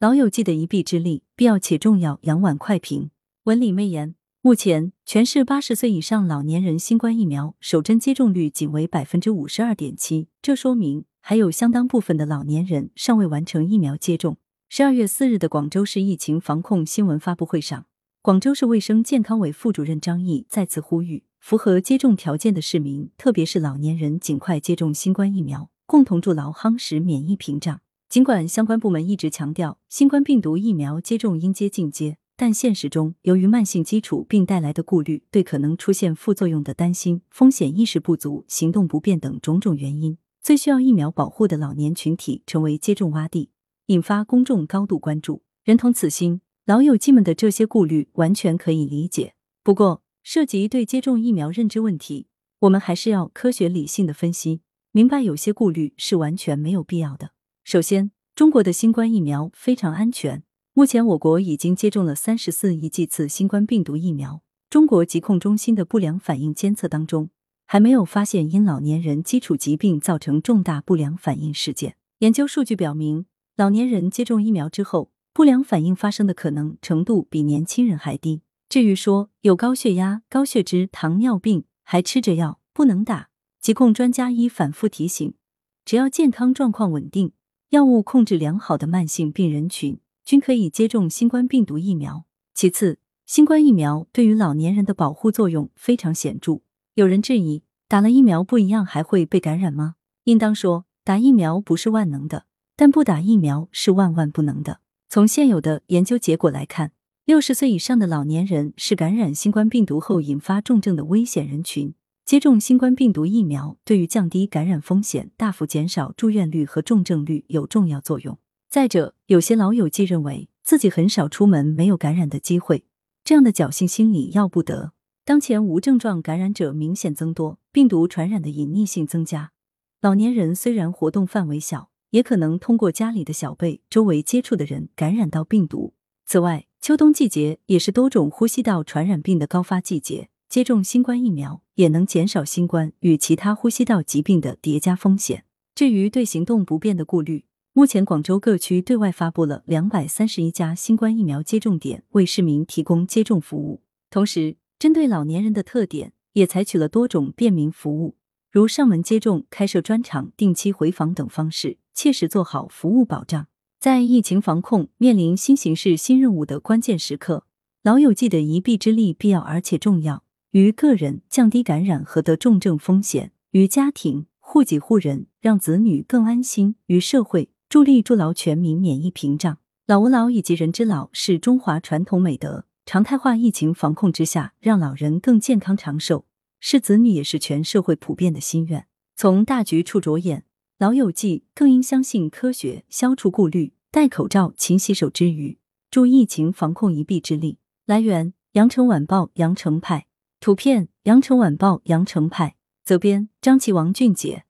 老友记的一臂之力，必要且重要。杨婉快评。文理媚言。目前，全市八十岁以上老年人新冠疫苗首针接种率仅为百分之五十二点七，这说明还有相当部分的老年人尚未完成疫苗接种。十二月四日的广州市疫情防控新闻发布会上，广州市卫生健康委副主任张毅再次呼吁，符合接种条件的市民，特别是老年人，尽快接种新冠疫苗，共同筑牢夯实免疫屏障。尽管相关部门一直强调新冠病毒疫苗接种应接尽接，但现实中，由于慢性基础病带来的顾虑、对可能出现副作用的担心、风险意识不足、行动不便等种种原因，最需要疫苗保护的老年群体成为接种洼地，引发公众高度关注。人同此心，老友记们的这些顾虑完全可以理解。不过，涉及对接种疫苗认知问题，我们还是要科学理性的分析，明白有些顾虑是完全没有必要的。首先，中国的新冠疫苗非常安全。目前，我国已经接种了三十四亿剂次新冠病毒疫苗。中国疾控中心的不良反应监测当中，还没有发现因老年人基础疾病造成重大不良反应事件。研究数据表明，老年人接种疫苗之后，不良反应发生的可能程度比年轻人还低。至于说有高血压、高血脂、糖尿病还吃着药不能打，疾控专家已反复提醒，只要健康状况稳定。药物控制良好的慢性病人群均可以接种新冠病毒疫苗。其次，新冠疫苗对于老年人的保护作用非常显著。有人质疑，打了疫苗不一样还会被感染吗？应当说，打疫苗不是万能的，但不打疫苗是万万不能的。从现有的研究结果来看，六十岁以上的老年人是感染新冠病毒后引发重症的危险人群。接种新冠病毒疫苗对于降低感染风险、大幅减少住院率和重症率有重要作用。再者，有些老友记认为自己很少出门，没有感染的机会，这样的侥幸心理要不得。当前无症状感染者明显增多，病毒传染的隐匿性增加。老年人虽然活动范围小，也可能通过家里的小辈、周围接触的人感染到病毒。此外，秋冬季节也是多种呼吸道传染病的高发季节。接种新冠疫苗也能减少新冠与其他呼吸道疾病的叠加风险。至于对行动不便的顾虑，目前广州各区对外发布了两百三十一家新冠疫苗接种点，为市民提供接种服务。同时，针对老年人的特点，也采取了多种便民服务，如上门接种、开设专场、定期回访等方式，切实做好服务保障。在疫情防控面临新形势新任务的关键时刻，老友记的一臂之力必要而且重要。于个人降低感染和得重症风险，于家庭护己护人，让子女更安心；于社会助力筑牢全民免疫屏障。老吾老以及人之老是中华传统美德，常态化疫情防控之下，让老人更健康长寿，是子女也是全社会普遍的心愿。从大局处着眼，老友记更应相信科学，消除顾虑，戴口罩、勤洗手之余，助疫情防控一臂之力。来源：羊城晚报羊城派。图片：羊城晚报羊城派，责编：张琪、王俊杰。